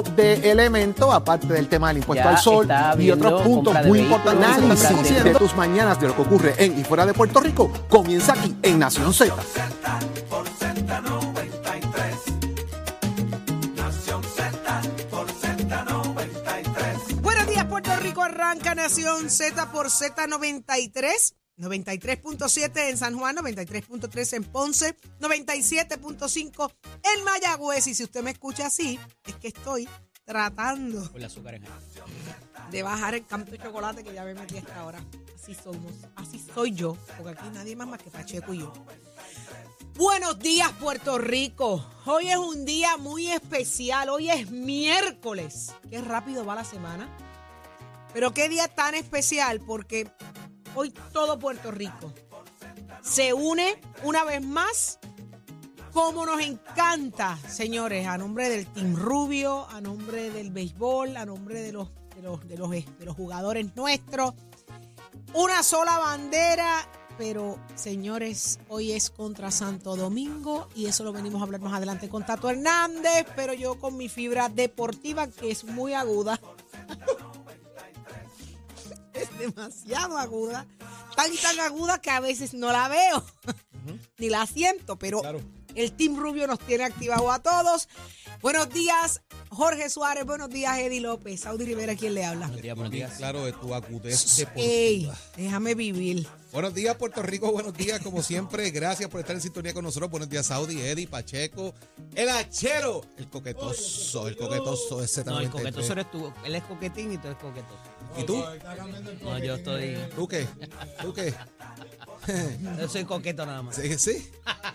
de elemento, aparte del tema del impuesto Ya al sol y otros puntos muy importantes. Análisis de tus mañanas de lo que ocurre en y fuera de Puerto Rico comienza aquí en Nación Z. Z por Z93. Nación Z por Z93. Buenos días, Puerto Rico. Arranca Nación Z por Z93. 93.7 en San Juan, 93.3 en Ponce, 97.5 en Mayagüez. Y si usted me escucha así, es que estoy tratando Con el azúcar en de bajar el canto de chocolate que ya me metí hasta ahora. Así somos, así soy yo, porque aquí nadie más más que Pacheco y yo. Buenos días, Puerto Rico. Hoy es un día muy especial. Hoy es miércoles. Qué rápido va la semana. Pero qué día tan especial, porque hoy todo Puerto Rico se une una vez más. Como nos encanta, señores, a nombre del Team Rubio, a nombre del béisbol, a nombre de los, de los, de los, de los jugadores nuestros. Una sola bandera, pero señores, hoy es contra Santo Domingo y eso lo venimos a hablar más adelante con Tato Hernández, pero yo con mi fibra deportiva que es muy aguda. Demasiado aguda, tan tan aguda que a veces no la veo, ni la siento, pero el Team Rubio nos tiene activado a todos. Buenos días, Jorge Suárez, buenos días, Eddie López, Saudi Rivera, ¿quién le habla? Buenos días, buenos días. Claro, de tu acudez deportiva. Ey, déjame vivir. Buenos días, Puerto Rico. Buenos días, como siempre. Gracias por estar en sintonía con nosotros. Buenos días, Saudi, Eddie, Pacheco, el hachero, el coquetoso, el coquetoso Z93. No, el coquetoso eres tú. Él es coquetín y tú eres coquetoso. ¿Y tú? No, yo estoy. ¿Tú qué? ¿Tú qué? Yo soy coqueto nada más. Sí, sí.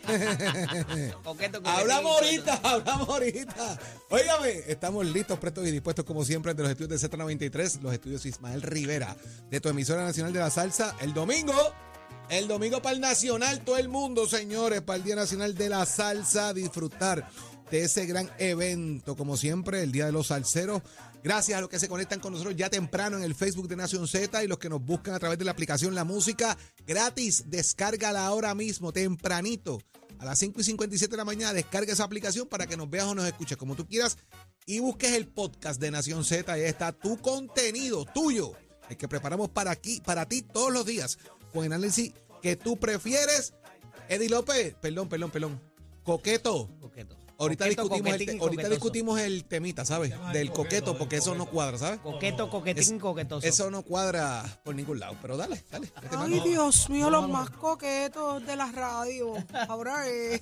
Coqueto, Hablamos ahorita, hablamos ahorita. Óigame, estamos listos, prestos y dispuestos como siempre de los estudios de Z93, los estudios Ismael Rivera, de tu emisora nacional de la salsa, el domingo. El domingo para el Nacional, todo el mundo, señores, para el Día Nacional de la Salsa, disfrutar de ese gran evento, como siempre, el Día de los Salseros. Gracias a los que se conectan con nosotros ya temprano en el Facebook de Nación Z y los que nos buscan a través de la aplicación La Música gratis. Descárgala ahora mismo, tempranito. A las 5 y 57 de la mañana descarga esa aplicación para que nos veas o nos escuches como tú quieras y busques el podcast de Nación Z. Ahí está tu contenido tuyo, el que preparamos para aquí, para ti todos los días, con análisis que tú prefieres. Eddie López, perdón, perdón, perdón. Coqueto. Coqueto. Ahorita, Coqueto, discutimos, el, te- ahorita discutimos el temita, ¿sabes? Del coqueto, porque eso no cuadra, ¿sabes? Coqueto, coquetín, Es- coquetoso. Eso no cuadra por ningún lado. Pero dale, dale. mete Ay. Dios mío, los más coquetos de la radio. Ahora es.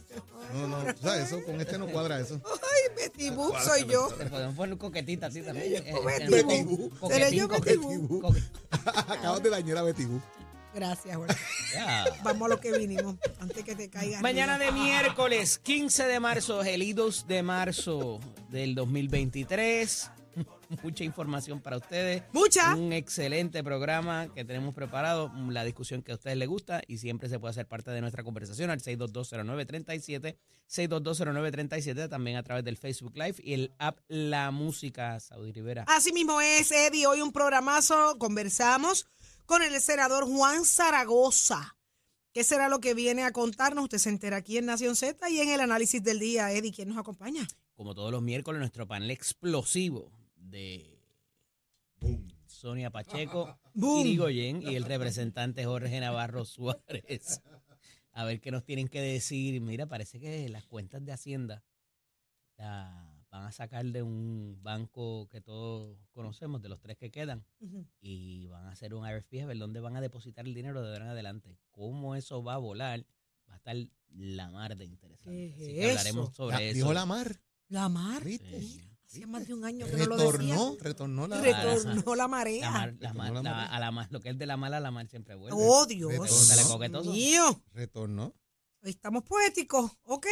No, no, ¿sabes? Eso, con este no cuadra eso. Ay, Betty Boop soy yo. Te podemos poner coquetita así también. Betty Boo. co- Seré yo coquetín, Betty Acabas de dañar a Betty Boo. Gracias, Jorge. Vamos a lo que vinimos, antes que te caiga. Mañana arriba. de miércoles, 15 de marzo, gelidos de marzo del 2023. Mucha información para ustedes. Mucha. Un excelente programa que tenemos preparado, la discusión que a ustedes les gusta y siempre se puede hacer parte de nuestra conversación al 6220937, 6220937, también a través del Facebook Live y el app La Música Saudi Rivera. Así mismo es, Eddie. Hoy un programazo. Conversamos con el senador Juan Zaragoza. ¿Qué será lo que viene a contarnos? Usted se entera aquí en Nación Z y en el análisis del día. Eddie, ¿quién nos acompaña? Como todos los miércoles, nuestro panel explosivo de Sonia Pacheco, Boom. Irigoyen y el representante Jorge Navarro Suárez. a ver qué nos tienen que decir. Mira, parece que las cuentas de Hacienda la van a sacar de un banco que todos conocemos, de los tres que quedan, y van a hacer un RFP a ver dónde van a depositar el dinero de ahora en adelante. Cómo eso va a volar, va a estar la mar de interesante. ¿Qué es Así que hablaremos sobre La- eso. dijo la mar. La mar. ¿Viste? Sí. Hacía más de un año que no lo decía. Retornó, retornó la Retornó la La marea. mar, la Retornó mar, la la- marea. a la mar, lo que es de la mala a la mar siempre vuelve. Oh, Dios. Retornó. Hoy estamos poéticos. Ok.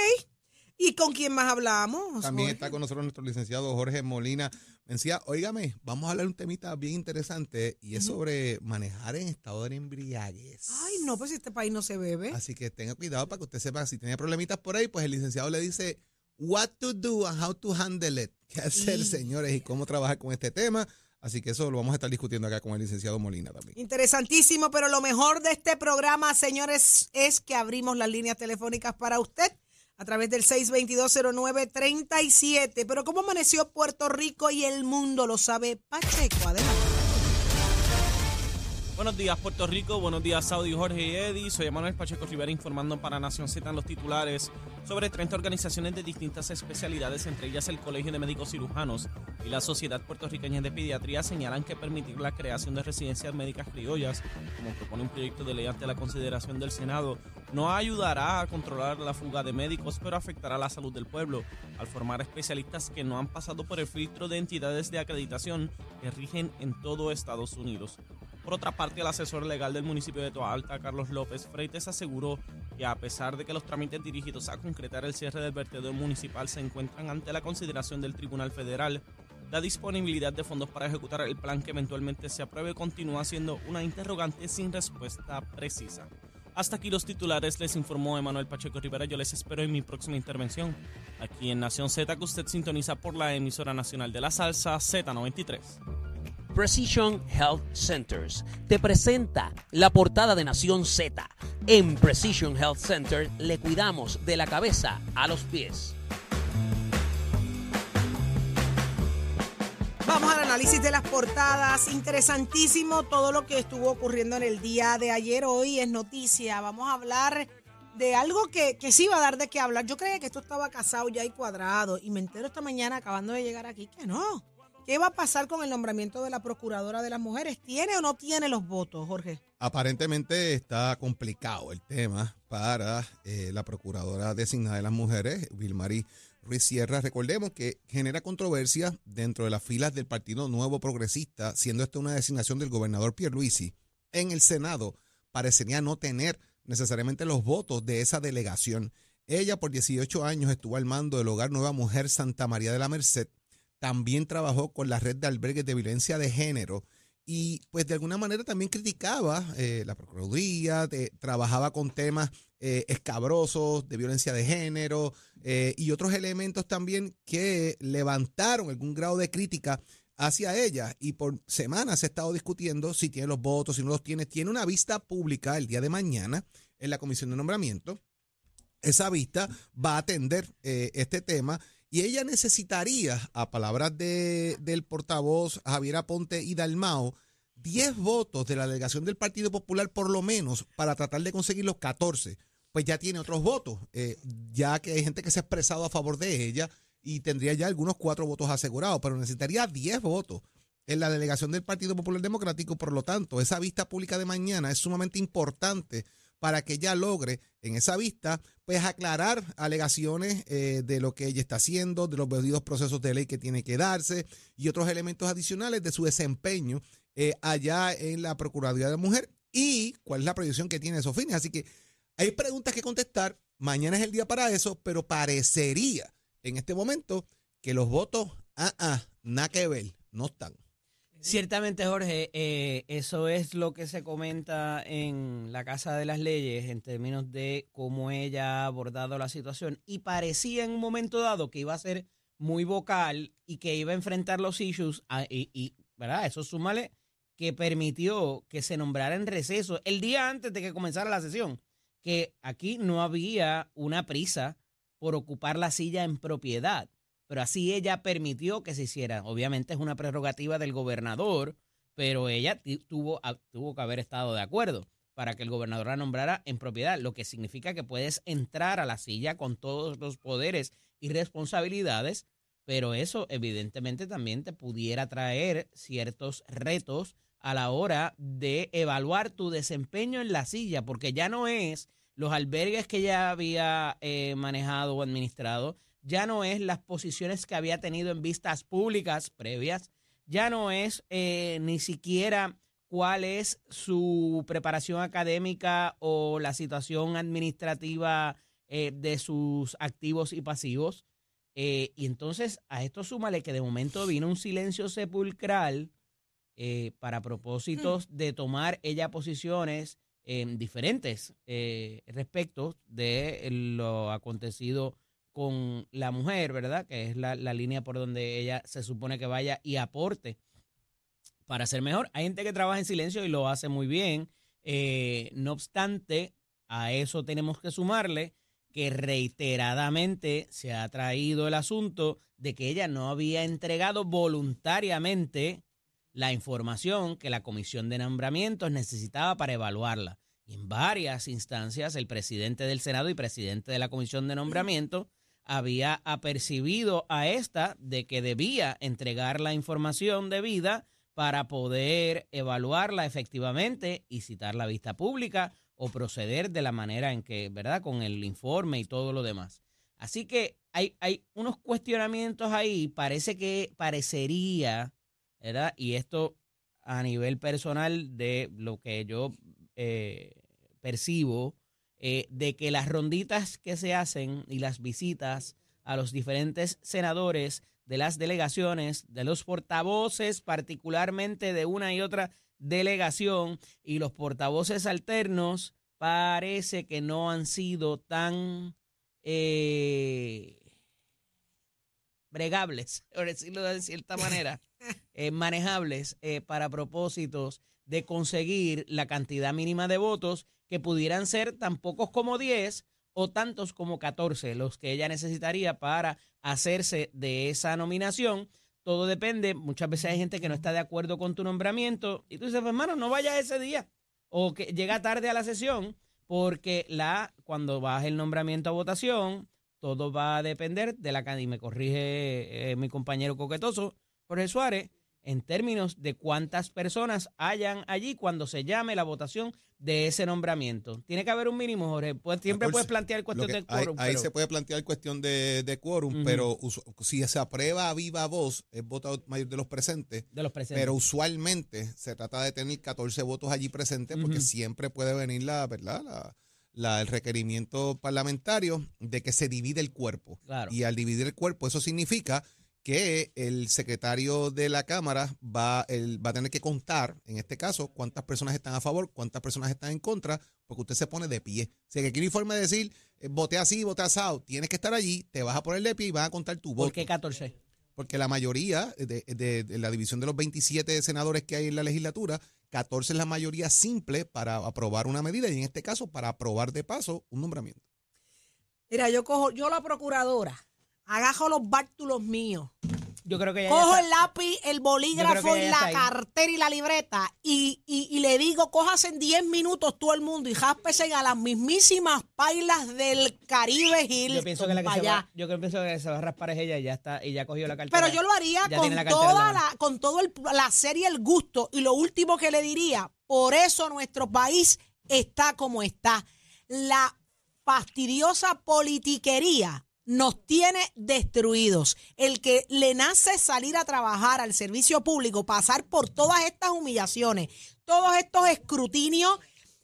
¿Y con quién más hablamos? También Jorge? está con nosotros nuestro licenciado Jorge Molina. Me decía, óigame, vamos a hablar de un temita bien interesante y es sobre manejar en estado de embriaguez. Ay, no, pues este país no se bebe. Así que tenga cuidado para que usted sepa si tiene problemitas por ahí, pues el licenciado le dice what to do and how to handle it. ¿Qué hacer, Y- señores? Y cómo trabajar con este tema. Así que eso lo vamos a estar discutiendo acá con el licenciado Molina también. Interesantísimo, pero lo mejor de este programa, señores, es que abrimos las líneas telefónicas para usted a través del 6220937. Pero ¿cómo amaneció Puerto Rico y el mundo? Lo sabe Pacheco. Adelante. Buenos días, Puerto Rico. Buenos días, Saudi, Jorge y Eddie. Soy Manuel Pacheco Rivera informando para Nación Z en los titulares sobre 30 organizaciones de distintas especialidades, entre ellas el Colegio de Médicos Cirujanos y la Sociedad Puertorriqueña de Pediatría, señalan que permitir la creación de residencias médicas criollas, como propone un proyecto de ley ante la consideración del Senado, no ayudará a controlar la fuga de médicos, pero afectará la salud del pueblo, al formar especialistas que no han pasado por el filtro de entidades de acreditación que rigen en todo Estados Unidos. Por otra parte, el asesor legal del municipio de Toa Alta, Carlos López Freites, aseguró que a pesar de que los trámites dirigidos a concretar el cierre del vertedero municipal se encuentran ante la consideración del Tribunal Federal, la disponibilidad de fondos para ejecutar el plan que eventualmente se apruebe continúa siendo una interrogante sin respuesta precisa. Hasta aquí los titulares, les informó Emanuel Pacheco Rivera. Yo les espero en mi próxima intervención aquí en Nación Z, que usted sintoniza por la emisora nacional de la salsa Z93. Precision Health Centers te presenta la portada de Nación Z. En Precision Health Center le cuidamos de la cabeza a los pies. Vamos al análisis de las portadas. Interesantísimo todo lo que estuvo ocurriendo en el día de ayer. Hoy es noticia. Vamos a hablar de algo que, que sí va a dar de qué hablar. Yo creía que esto estaba casado ya y cuadrado. Y me entero esta mañana, acabando de llegar aquí, que no. ¿Qué va a pasar con el nombramiento de la Procuradora de las Mujeres? ¿Tiene o no tiene los votos, Jorge? Aparentemente está complicado el tema para eh, la procuradora designada de las mujeres, Vilmarí Ruiz Sierra. Recordemos que genera controversia dentro de las filas del Partido Nuevo Progresista, siendo esta una designación del gobernador Pierluisi. En el Senado parecería no tener necesariamente los votos de esa delegación. Ella por 18 años estuvo al mando del Hogar Nueva Mujer Santa María de la Merced. También trabajó con la red de albergues de violencia de género y pues de alguna manera también criticaba eh, la Procuraduría, de- trabajaba con temas eh, escabrosos de violencia de género eh, y otros elementos también que levantaron algún grado de crítica hacia ella y por semanas se ha estado discutiendo si tiene los votos, si no los tiene. Tiene una vista pública el día de mañana en la Comisión de Nombramiento. Esa vista va a atender eh, este tema y ella necesitaría, a palabras de, del portavoz Javier Aponte y Dalmao, 10 votos de la delegación del Partido Popular por lo menos para tratar de conseguir los 14. Pues ya tiene otros votos, eh, ya que hay gente que se ha expresado a favor de ella y tendría ya algunos cuatro votos asegurados, pero necesitaría 10 votos en la delegación del Partido Popular Democrático. Por lo tanto, esa vista pública de mañana es sumamente importante para que ella logre en esa vista pues aclarar alegaciones eh, de lo que ella está haciendo, de los debidos procesos de ley que tiene que darse y otros elementos adicionales de su desempeño eh, allá en la Procuraduría de Mujer y cuál es la proyección que tiene esos fines. Así que hay preguntas que contestar. Mañana es el día para eso, pero parecería en este momento que los votos, ah, ah, nada que ver, no están. Ciertamente, Jorge, eh, eso es lo que se comenta en la Casa de las Leyes en términos de cómo ella ha abordado la situación y parecía en un momento dado que iba a ser muy vocal y que iba a enfrentar los issues a- y, y, ¿verdad? Eso súmale que permitió que se nombrara en receso el día antes de que comenzara la sesión, que aquí no había una prisa por ocupar la silla en propiedad pero así ella permitió que se hiciera. Obviamente es una prerrogativa del gobernador, pero ella tuvo, tuvo que haber estado de acuerdo. para que el gobernador la nombrara en propiedad, lo que significa que puedes entrar a la silla con todos los poderes y responsabilidades, pero eso evidentemente también te pudiera traer ciertos retos a la hora de evaluar tu desempeño en la silla, porque ya no es los albergues que ya había eh, manejado o administrado, ya no es las posiciones que había tenido en vistas públicas previas, ya no es eh, ni siquiera cuál es su preparación académica o la situación administrativa eh, de sus activos y pasivos. Eh, y entonces a esto súmale que de momento vino un silencio sepulcral eh, para propósitos de tomar ella posiciones en diferentes respectos de lo acontecido con la mujer, ¿verdad? Que es la, la línea por donde ella se supone que vaya y aporte para ser mejor. Hay gente que trabaja en silencio y lo hace muy bien. Eh, no obstante, a eso tenemos que sumarle que reiteradamente se ha traído el asunto de que ella no había entregado voluntariamente la información que la comisión de nombramientos necesitaba para evaluarla. En varias instancias el presidente del Senado y presidente de la comisión de nombramientos había apercibido a esta de que debía entregar la información debida para poder evaluarla efectivamente y citar la vista pública o proceder de la manera en que, ¿verdad? Con el informe y todo lo demás. Así que hay, hay unos cuestionamientos ahí, parece que parecería, ¿verdad? Y esto a nivel personal de lo que yo eh, percibo, eh, de que las ronditas que se hacen y las visitas a los diferentes senadores de las delegaciones, de los portavoces, particularmente de una y otra delegación, y los portavoces alternos, parece que no han sido tan eh, bregables, por decirlo de cierta manera, eh, manejables eh, para propósitos de conseguir la cantidad mínima de votos que pudieran ser tan pocos como 10 o tantos como 14 los que ella necesitaría para hacerse de esa nominación. Todo depende, muchas veces hay gente que no está de acuerdo con tu nombramiento y tú dices, pues, hermano, no vayas ese día o que llega tarde a la sesión porque la cuando baje el nombramiento a votación, todo va a depender de la y me corrige eh, mi compañero coquetoso, Jorge Suárez, en términos de cuántas personas hayan allí cuando se llame la votación de ese nombramiento. Tiene que haber un mínimo, Jorge. Pues, siempre 14. puedes plantear cuestión que- de quórum. ahí ahí pero- se puede plantear cuestión de, de quórum, pero si se aprueba a viva voz, es votado mayor de los presentes. de los presentes. Pero usualmente se trata de tener 14 votos allí presentes porque siempre puede venir la, ¿verdad? La, la- el requerimiento parlamentario de que se divide el cuerpo. Claro. Y al dividir el cuerpo, eso significa que el secretario de la Cámara va, él va a tener que contar, en este caso, cuántas personas están a favor, cuántas personas están en contra, porque usted se pone de pie. O sea, que aquí el informe de decir, eh, voté así, voté asado, tienes que estar allí, te vas a poner de pie y van a contar tu voto. ¿Por qué 14? Porque la mayoría de, de- de la división de los 27 senadores que hay en la legislatura, 14 es la mayoría simple para aprobar una medida y en este caso para aprobar de paso un nombramiento. Mira, yo cojo, yo la procuradora, agajo los bártulos míos, Yo creo que ya cojo el lápiz, el bolígrafo y la cartera y la libreta y, y, y le digo, cojas en 10 minutos todo el mundo y jáspesen a las mismísimas pailas del Caribe Hill. yo pienso que la que se va, yo pienso que se va a raspar es ella y ya está y ya cogió la cartera. Pero yo lo haría con la toda la la, con todo el placer y el gusto. Y lo último que le diría, por eso nuestro país está como está. La fastidiosa politiquería nos tiene destruidos. El que le nace salir a trabajar al servicio público, pasar por todas estas humillaciones, todos estos escrutinios,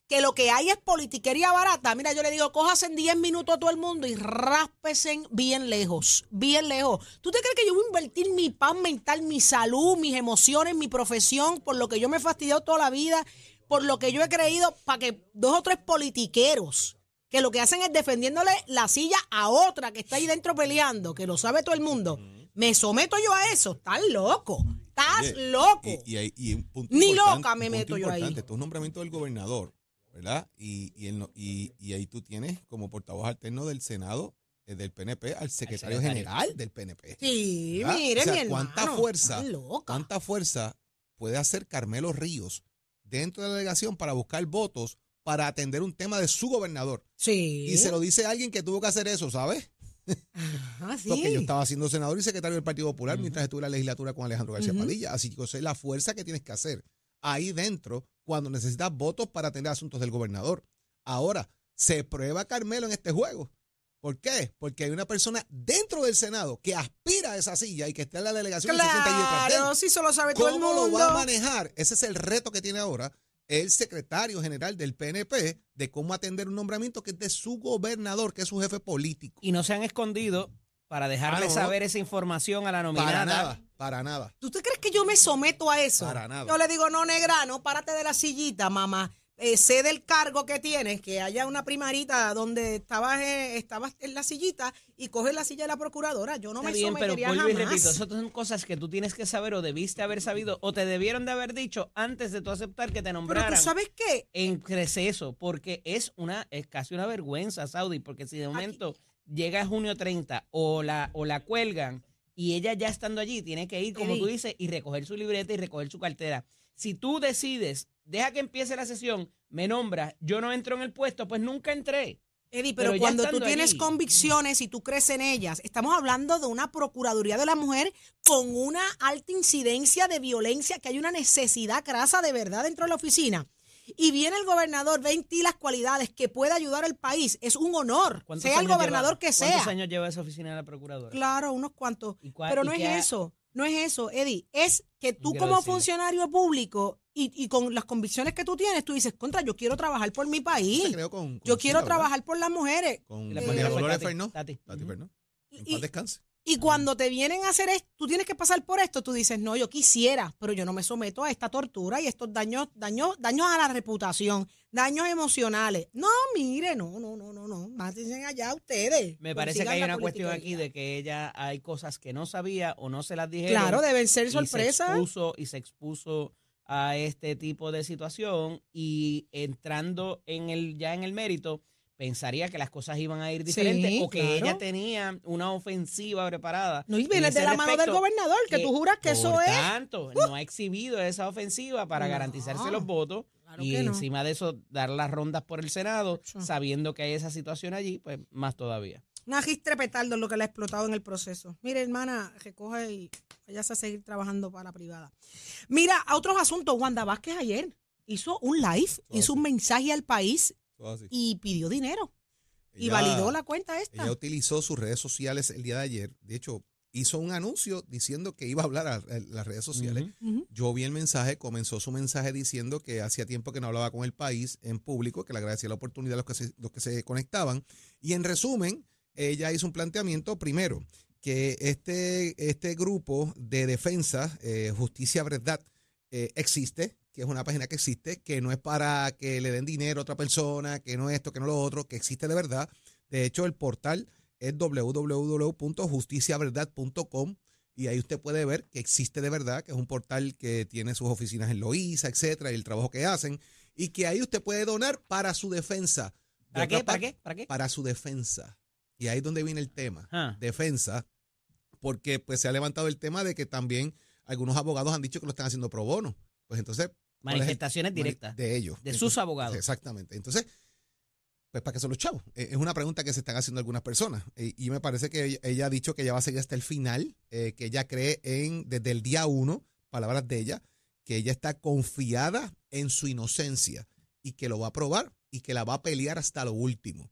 que lo que hay es politiquería barata. Mira, yo le digo, cojas en 10 minutos a todo el mundo y ráspesen bien lejos, bien lejos. ¿Tú te crees que yo voy a invertir mi paz mental, mi salud, mis emociones, mi profesión, por lo que yo me he fastidiado toda la vida, por lo que yo he creído, para que dos o tres politiqueros que lo que hacen es defendiéndole la silla a otra que está ahí dentro peleando, que lo sabe todo el mundo. Me someto yo a eso. Estás loco. Estás Oye, loco. Y, y hay- y un punto Ni loca me un punto meto yo ahí. Esto es un nombramiento del gobernador, ¿verdad? Y, y, ahí tú tienes como portavoz alterno del Senado, eh, del PNP, al secretario, secretario. general del PNP. Sí, ¿verdad? mire, O sea, mi hermano. ¿Cuánta fuerza, loca. cuánta fuerza puede hacer Carmelo Ríos dentro de la delegación para buscar votos para atender un tema de su gobernador. Sí. Y se lo dice alguien que tuvo que hacer eso, ¿sabes? Ajá, sí. Porque yo estaba siendo senador y secretario del Partido Popular mientras estuve en la legislatura con Alejandro García. Padilla. Así que yo sé la fuerza que tienes que hacer ahí dentro cuando necesitas votos para atender asuntos del gobernador. Ahora, se prueba Carmelo en este juego. ¿Por qué? Porque hay una persona dentro del Senado que aspira a esa silla y que está en la delegación y se sienta allí detrás de él. Claro, sí, eso lo sabe todo el ¿Cómo mundo. lo va a manejar? Ese es el reto que tiene ahora el secretario general del PNP de cómo atender un nombramiento que es de su gobernador, que es su jefe político. Y no se han escondido para dejarle Ah, no, saber esa información a la nominada. Para nada, para nada. ¿Tú te crees que yo me someto a eso? Para nada. Yo le digo, no, negra, no, párate de la sillita, mamá. Eh, sé del cargo que tienes, que haya una primarita donde estabas, eh, estabas en la sillita y coges la silla de la procuradora. Yo no Está me bien, pero vuelvo y repito, esas son cosas que tú tienes que saber o debiste haber sabido o te debieron de haber dicho antes de tú aceptar que te pero nombraran tú sabes qué, en receso, porque es una es casi una vergüenza, Saudi, porque si de momento llega junio 30 o la o la cuelgan y ella ya estando allí tiene que ir, como tú dices, y recoger su libreta y recoger su cartera. Si tú decides, deja que empiece la sesión, me nombras, yo no entro en el puesto, pues nunca entré. Eddie, pero, cuando tú tienes allí. convicciones y tú crees en ellas, estamos hablando de una Procuraduría de la Mujer con una alta incidencia de violencia, que hay una necesidad crasa de verdad dentro de la oficina. Y viene el gobernador, ve en ti las cualidades que puede ayudar al país. Es un honor, ¿Cuántos sea el gobernador lleva- que ¿Cuántos sea. años lleva esa oficina de la procuradora? Claro, unos cuantos. ¿Y cuál- Pero no es eso, no es eso, Eddie. Es que tú como funcionario público y, y con las convicciones que tú tienes, tú dices, contra, yo quiero trabajar por mi país. Con- con Yo quiero trabajar por las mujeres. Con la Eh, Dolores Tati, Fernó. Tati. Tati Ujú. Fernó. En Y- paz descanse. Y cuando te vienen a hacer esto, tú tienes que pasar por esto, tú dices, no, yo quisiera, pero yo no me someto a esta tortura y estos daños, daños, daños a la reputación, daños emocionales. No, mire, no, no, no, no, no, mátense allá ustedes. Me parece que hay una cuestión aquí de que ella hay cosas que no sabía o no se las dijeron. Claro, deben ser y sorpresas. Se expuso, y se expuso a este tipo de situación y entrando en el ya en el mérito, pensaría que las cosas iban a ir diferentes Sí, o que claro. ella tenía una ofensiva preparada. No, y en viene de la mano del gobernador, que, tú juras que eso es. tanto, no ha exhibido esa ofensiva para No. garantizarse los votos Claro y que no. encima de eso dar las rondas por el Senado, sabiendo que hay esa situación allí, pues más todavía. Una gistre petardo es lo que le ha explotado en el proceso. Mire, hermana, recoge y vayas a seguir trabajando para la privada. Mira, a otros asuntos. Wanda Vázquez ayer hizo un live, hizo un mensaje al país y pidió dinero. Y validó la cuenta esta. Ella utilizó sus redes sociales el día de ayer. De hecho, hizo un anuncio diciendo que iba a hablar a, a las redes sociales. Yo vi el mensaje, comenzó su mensaje diciendo que hacía tiempo que no hablaba con el país en público, que le agradecía la oportunidad a los que se, los que se conectaban. Y en resumen, ella hizo un planteamiento, primero, que este, este grupo de defensa, eh, Justicia Verdad, eh, existe, que es una página que existe, que no es para que le den dinero a otra persona, que no esto, que no lo otro, que existe de verdad. De hecho, el portal es www.justiciaverdad.com y ahí usted puede ver que existe de verdad, que es un portal que tiene sus oficinas en Loíza, etcétera, y el trabajo que hacen, y que ahí usted puede donar para su defensa. De ¿Para qué? ¿Para qué? ¿Para qué? Para su defensa. Y ahí es donde viene el tema. Ah. Defensa, porque pues se ha levantado el tema de que también algunos abogados han dicho que lo están haciendo pro bono. Pues entonces... ¿cuál es el- Manifestaciones directas. De ellos. De sus abogados. Exactamente. Entonces, pues para qué son los chavos. Eh, Es una pregunta que se están haciendo algunas personas. Y me parece que ella, ella ha dicho que ella va a seguir hasta el final, eh, que ella cree en, desde el día uno, palabras de ella, que ella está confiada en su inocencia y que lo va a probar y que la va a pelear hasta lo último.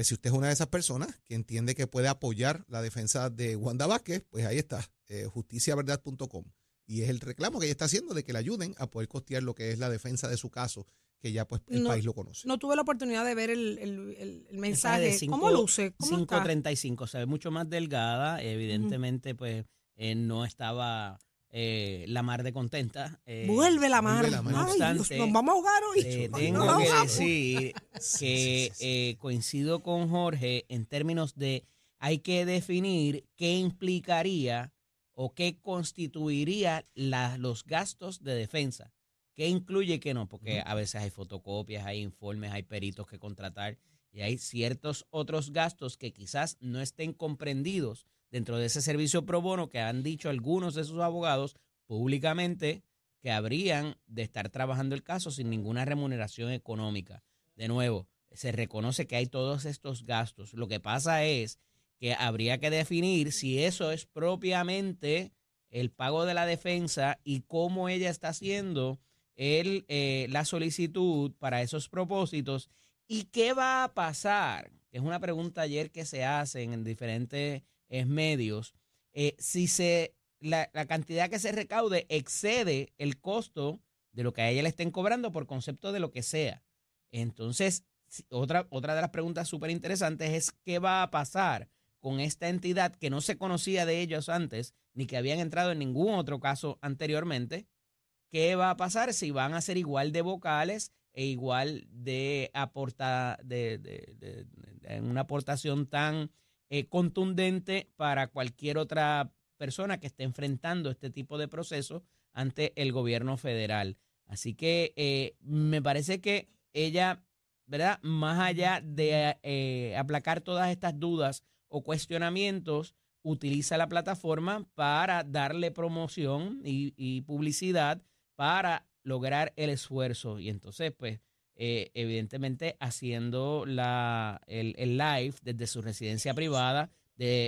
Pues si usted es una de esas personas que entiende que puede apoyar la defensa de Wanda Vázquez, pues ahí está, eh, justiciaverdad.com. Y es el reclamo que ella está haciendo de que le ayuden a poder costear lo que es la defensa de su caso, que ya pues el No, país lo conoce. No tuve la oportunidad de ver el, el- el- el Mensaje ¿Cómo cinco- luce? ¿Cómo está? 5.35, se ve mucho más delgada. Evidentemente, pues eh, no estaba eh, la mar de contenta. eh, Vuelve la mar. vuelve la mar. Ay, No Dios, obstante, nos vamos a ahogar hoy. eh, Nos tengo que decir que eh, coincido con Jorge en términos de hay que definir qué implicaría o qué constituiría la- los gastos de defensa. ¿Qué incluye y qué no? Porque a veces hay fotocopias, hay informes, hay peritos que contratar y hay ciertos otros gastos que quizás no estén comprendidos dentro de ese servicio pro bono que han dicho algunos de sus abogados públicamente que habrían de estar trabajando el caso sin ninguna remuneración económica. de nuevo, se reconoce que hay todos estos gastos. Lo que pasa es que habría que definir si eso es propiamente el pago de la defensa y cómo ella está haciendo el, eh, la solicitud para esos propósitos y qué va a pasar. Es una pregunta ayer que se hace en diferentes eh, medios. eh, si se la, la cantidad que se recaude excede el costo de lo que a ella le estén cobrando por concepto de lo que sea. Entonces, otra, otra de las preguntas súper interesantes es qué va a pasar con esta entidad que no se conocía de ellos antes, ni que habían entrado en ningún otro caso anteriormente. ¿Qué va a pasar si van a ser igual de vocales e igual de aporta de, de- de- de una aportación tan eh, contundente para cualquier otra persona que esté enfrentando este tipo de proceso ante el gobierno federal? Así que eh, me parece que ella, ¿verdad? Más allá de eh, aplacar todas estas dudas o cuestionamientos, utiliza la plataforma para darle promoción y, y publicidad para lograr el esfuerzo. Y entonces, pues, eh, evidentemente haciendo la, el, el live desde su residencia privada,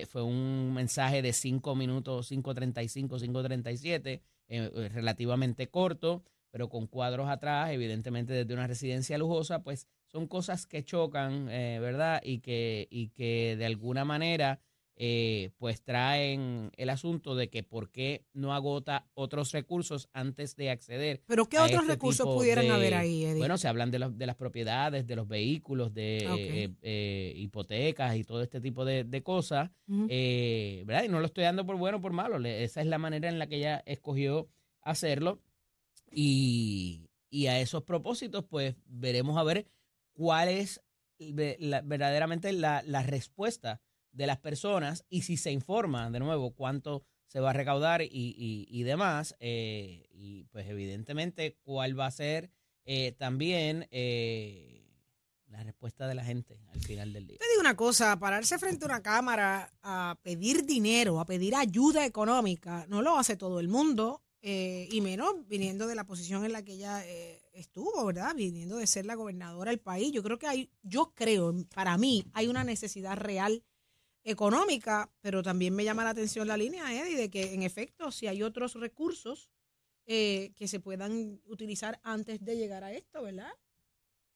fue un mensaje de 5 minutos, 5.35, 5.37, eh, eh, relativamente corto, pero con cuadros atrás, evidentemente desde una residencia lujosa, pues son cosas que chocan, eh, ¿verdad? Y que, y que de alguna manera eh, pues traen el asunto de que por qué no agota otros recursos antes de acceder. Pero ¿qué a otros este recursos pudieran de- haber ahí, Eddie? Bueno, se hablan de, los- de las propiedades, de los vehículos, de eh, eh, hipotecas y todo este tipo de, de cosas, eh, ¿verdad? Y no lo estoy dando por bueno o por malo, esa es la manera en la que ella escogió hacerlo y, y a esos propósitos, pues veremos a ver cuál es la- verdaderamente la, la respuesta de las personas y si se informa de nuevo cuánto se va a recaudar y, y- y demás, eh, y pues evidentemente cuál va a ser eh, también eh, la respuesta de la gente al final del día. Te digo una cosa, pararse frente a una cámara a pedir dinero, a pedir ayuda económica, no lo hace todo el mundo, eh, y menos viniendo de la posición en la que ella eh, estuvo, ¿verdad? Viniendo de ser la gobernadora del país. Yo creo que hay, yo creo, para mí, hay una necesidad real económica, pero también me llama la atención la línea, Eddie, de que en efecto, si hay otros recursos eh, que se puedan utilizar antes de llegar a esto, ¿verdad?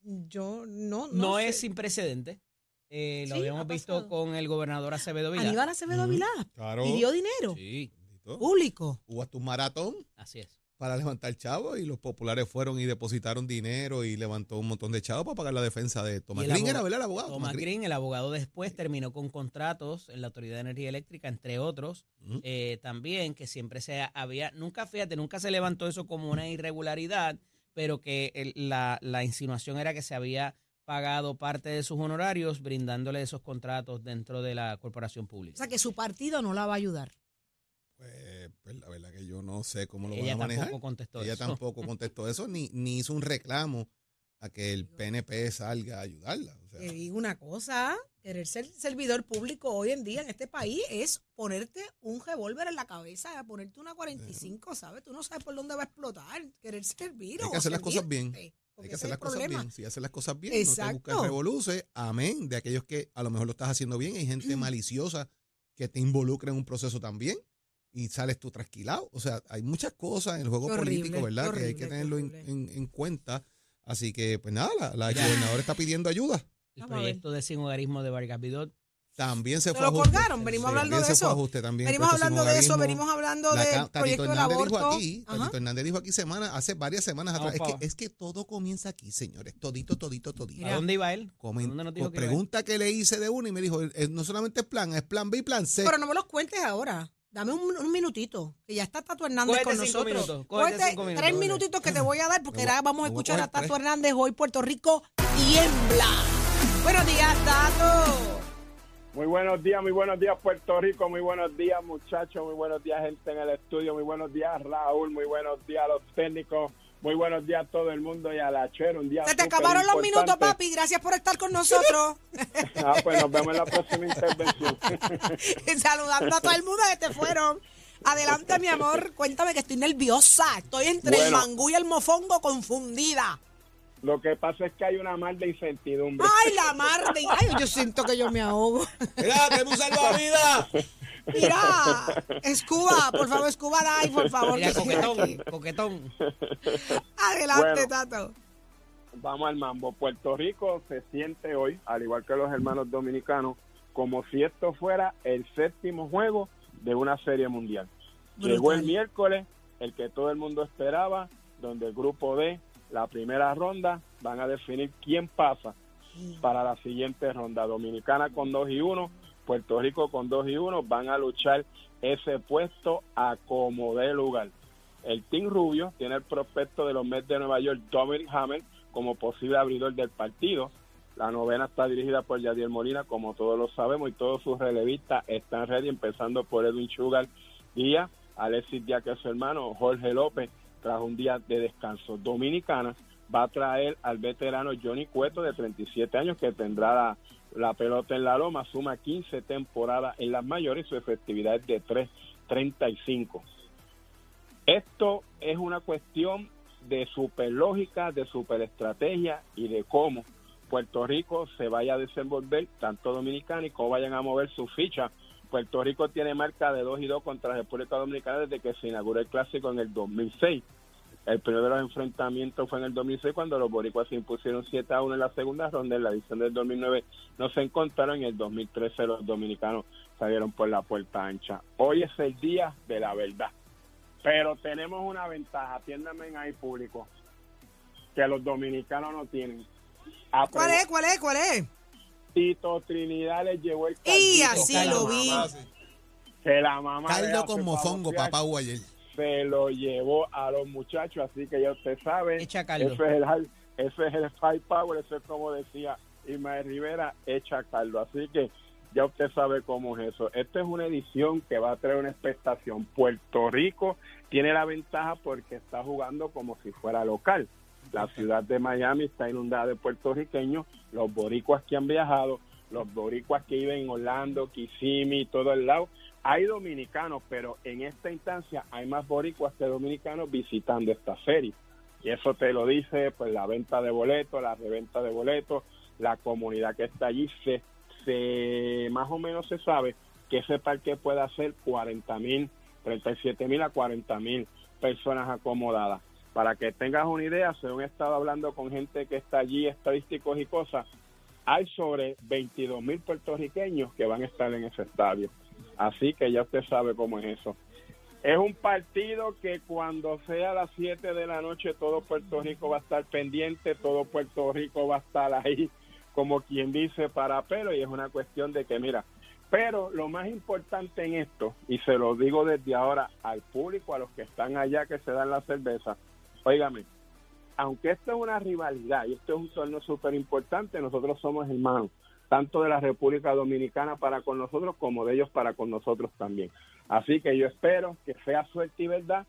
Yo no, no, No, sé. es sin precedente. Eh, lo Sí, habíamos ha visto con el gobernador Acevedo Vilá. Aníbal Acevedo. Vilá Claro. pidió dinero Sí, público. Hubo hasta un maratón así es. Para levantar chavos y los populares fueron y depositaron dinero y levantó un montón de chavos para pagar la defensa de el Green. abogado- Era, ¿verdad? El abogado. Thomas Green, el abogado después, terminó con contratos en la Autoridad de Energía Eléctrica, entre otros, eh, también, que siempre se había, nunca, fíjate, nunca se levantó eso como una irregularidad, pero que el- la, la insinuación era que se había pagado parte de sus honorarios brindándole esos contratos dentro de la corporación O pública. sea que su partido no la va a ayudar. Pues, pues, la verdad que yo no sé cómo lo Ella van a manejar. tampoco contestó Ella eso. tampoco contestó eso ni, ni hizo un reclamo a que el PNP salga a ayudarla. O sea, Te digo una cosa, querer ser servidor público hoy en día en este país es ponerte un revólver en la cabeza, ponerte una 45, ¿sabes? Tú no sabes por dónde va a explotar, querer servir. Hay o que hacer las cosas bien. porque hay que hacer las cosas bien. Si haces las cosas bien, no te Exacto. buscas revoluces. Amén. De aquellos que a lo mejor lo estás haciendo bien. Hay gente maliciosa que te involucra en un proceso también y sales tú trasquilado. O sea, hay muchas cosas en el juego horrible, político, ¿verdad? que hay que tenerlo en, en- en cuenta. Así que, pues nada, la, la gobernadora está pidiendo ayuda. El Vamos proyecto de sin hogarismo de Vargas Vidot. También se Se fue lo a ajuste. colgaron, venimos Sí, hablando también de se fue a eso. ajuste también. Venimos hablando de eso, venimos hablando Tatito proyecto del Hernández aborto. dijo aquí. Tatito Hernández dijo aquí semana, hace varias semanas atrás, es que, es que todo comienza aquí, señores, todito, todito, todito. ¿A dónde iba él? Comen- ¿Dónde nos dijo pues, que iba él? pregunta que le hice de uno y me dijo, eh, no solamente es plan, es plan B y plan C. Pero no me los cuentes ahora. Dame un, un minutito, que ya está Tato Hernández Cógete con cinco nosotros. minutos, cógete Cógete cinco minutos, tres minutitos que te voy a dar, porque ahora vamos a escuchar a Tato. Hernández. Hoy Puerto Rico tiembla. Buenos días, Tato. Muy buenos días, muy buenos días Puerto Rico, muy buenos días muchachos, muy buenos días gente en el estudio, muy buenos días Raúl, muy buenos días a los técnicos, muy buenos días a todo el mundo y a la Chero, un día Se te acabaron los minutos, papi. Gracias por estar con nosotros. Ah, pues nos vemos en la próxima intervención. Saludando a todo el mundo que te fueron. Adelante, mi amor. Cuéntame que estoy nerviosa. Estoy entre el Bueno. mangú y el mofongo confundida. Lo que pasa es que hay una mar de incertidumbre. Ay, la mar de... Ay, yo siento que yo me ahogo. Mira, tenemos salvavidas. Mira, escuba, por favor, escuba ahí, por favor. Mira, coquetón, coquetón. Adelante, Bueno. Tato. Vamos al mambo. Puerto Rico se siente hoy, al igual que los hermanos dominicanos, como si esto fuera el séptimo juego de una serie mundial. Llegó el miércoles, el que todo el mundo esperaba, donde el grupo D, la primera ronda, van a definir quién pasa para la siguiente ronda. Dominicana con 2 y 1, Puerto Rico con 2 y 1, van a luchar ese puesto a como dé lugar. El Team Rubio tiene el prospecto de los Mets de Nueva York, Dominic Hammer, como posible abridor del partido. La novena está dirigida por Yadier Molina, como todos lo sabemos, y todos sus relevistas están ready, empezando por Edwin Sugar Díaz, Alexis Díaz, que es su hermano, Jorge López, tras un día de descanso. Dominicana va a traer al veterano Johnny Cueto, de 37 años, que tendrá la, la pelota en la loma, suma 15 temporadas en las mayores y su efectividad es de 3.35. Esto es una cuestión de super lógica, de super estrategia y de cómo Puerto Rico se vaya a desenvolver, tanto Dominicana y cómo vayan a mover su ficha. Puerto Rico tiene marca de 2 y 2 contra República Dominicana desde que se inauguró el clásico en el 2006. El primero de los enfrentamientos fue en el 2006 cuando los boricuas se impusieron 7 a 1 en la segunda ronda. En la edición del 2009 no se encontraron. En el 2013 los dominicanos salieron por la puerta ancha. Hoy es el día de la verdad. Pero tenemos una ventaja, atiéndame ahí público, que los dominicanos no tienen. A ¿Cuál es? ¿Cuál es? ¿Cuál es? Tito Trinidad les llevó el Y caldito así que la lo vi. mamá- Que la mamá Caldo con mofongo, papá ayer. Se lo llevó a los muchachos, así que ya usted sabe. Echa caldo. Ese es el, high- ese es el five power, eso es como decía Ismael Rivera, echa caldo. Así que ya usted sabe cómo es eso. Esta es una edición que va a traer una expectación. Puerto Rico tiene la ventaja porque está jugando como si fuera local. La ciudad de Miami está inundada de puertorriqueños, los boricuas que han viajado, los boricuas que viven en Orlando, Kissimmee, todo el lado. Hay dominicanos, pero en esta instancia hay más boricuas que dominicanos visitando esta serie. Y eso te lo dice pues la venta de boletos, la reventa de boletos, la comunidad que está allí. Se, se más o menos se sabe que ese parque puede hacer 40 mil, 37 mil a 40 mil personas acomodadas. Para que tengas una idea, según he estado hablando con gente que está allí, estadísticos y cosas, hay sobre 22 mil puertorriqueños que van a estar en ese estadio. Así que ya usted sabe cómo es eso. Es un partido que cuando sea las 7 de la noche todo Puerto Rico va a estar pendiente, todo Puerto Rico va a estar ahí, como quien dice, para pelo, y es una cuestión de que, mira, pero lo más importante en esto, y se lo digo desde ahora al público, a los que están allá que se dan la cerveza, óigame, aunque esto es una rivalidad y esto es un torneo súper importante, nosotros somos hermanos, tanto de la República Dominicana para con nosotros como de ellos para con nosotros también. Así que yo espero que sea suerte y verdad,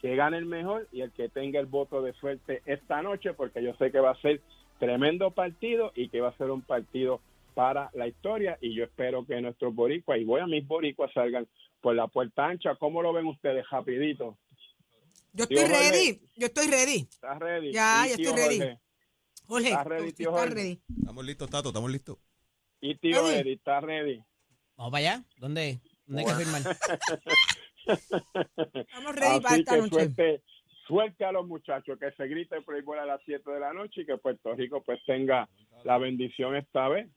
que gane el mejor y el que tenga el voto de suerte esta noche, porque yo sé que va a ser tremendo partido y que va a ser un partido para la historia y yo espero que nuestros boricuas, y voy a mis boricuas, salgan por la puerta ancha. ¿Cómo lo ven ustedes? Rapidito. Yo Tío estoy Jorge. ready. Yo estoy ready. ¿Estás ready? Ya, ya estoy ready. Jorge. Jorge, ¿Estás ready, ¿tú tío Jorge? ready? Estamos listos, Tato, estamos listos. Y tío Ready. Eddie, ¿estás ready? Vamos para allá. ¿Dónde? ¿Dónde hay que firmar? Estamos ready para esta que noche. suerte, suerte a los muchachos, que se grite Playboy a las 7 de la noche y que Puerto Rico pues tenga la bendición esta vez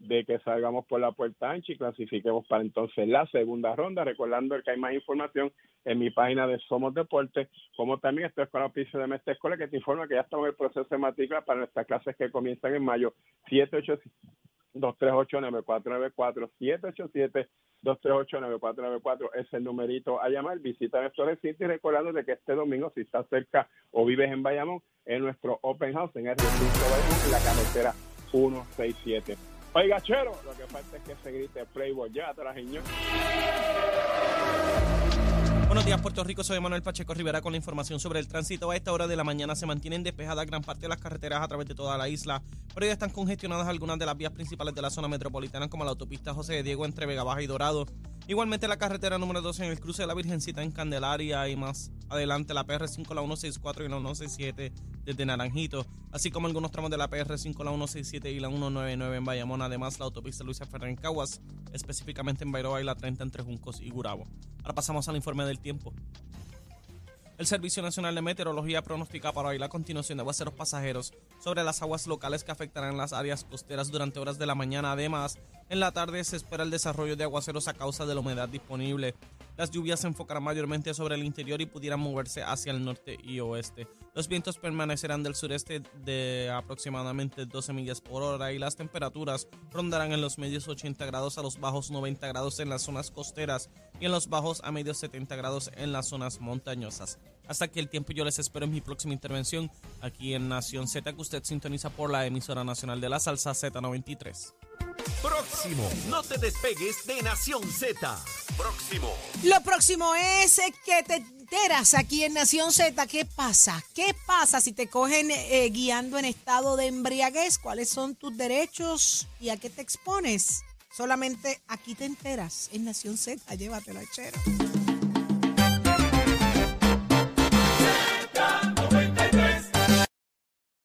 de que salgamos por la puerta ancha y clasifiquemos para entonces la segunda ronda, recordando que hay más información en mi página de Somos Deportes, como también estoy con la oficio de Mestre Escuela que te informa que ya estamos en el proceso de matrícula para nuestras clases que comienzan en mayo 787-238-9494, 787-238-9494 es el numerito a llamar, visita nuestro recinto y recordando de que este domingo si estás cerca o vives en Bayamón, en nuestro Open House en el recinto Bayamón en la carretera 167. Oiga, chero, lo que falta es que se grite Playboy, la riñón. Buenos días, Puerto Rico. Soy Manuel Pacheco Rivera con la información sobre el tránsito. A esta hora de la mañana se mantienen despejadas gran parte de las carreteras a través de toda la isla, pero ya están congestionadas algunas de las vías principales de la zona metropolitana, como la autopista José de Diego entre Vega Baja y Dorado. Igualmente la carretera número 12 en el cruce de la Virgencita en Candelaria y más adelante la PR5, la 164 y la 167 desde Naranjito, así como algunos tramos de la PR5, la 167 y la 199 en Bayamón, además la autopista Luisa Ferrer en Caguas, específicamente en Bairoa y la 30 entre Juncos y Gurabo. Ahora pasamos al informe del tiempo. El Servicio Nacional de Meteorología pronostica para hoy la continuación de aguaceros pasajeros sobre las aguas locales que afectarán las áreas costeras durante horas de la mañana. Además, en la tarde se espera el desarrollo de aguaceros a causa de la humedad disponible. Las lluvias se enfocarán mayormente sobre el interior y pudieran moverse hacia el norte y oeste. Los vientos permanecerán del sureste de aproximadamente 12 millas por hora y las temperaturas rondarán en los medios 80 grados a los bajos 90 grados en las zonas costeras y en los bajos a medios 70 grados en las zonas montañosas. Hasta aquí el tiempo yo les espero en mi próxima intervención aquí en Nación Z que usted sintoniza por la emisora nacional de la salsa Z93. Próximo. No te despegues de Nación Z. Próximo. Lo próximo es eh, que te enteras aquí en Nación Z. ¿Qué pasa? ¿Qué pasa si te cogen eh, guiando en estado de embriaguez? ¿Cuáles son tus derechos y a qué te expones? Solamente aquí te enteras en Nación Z. Llévatelo, chero.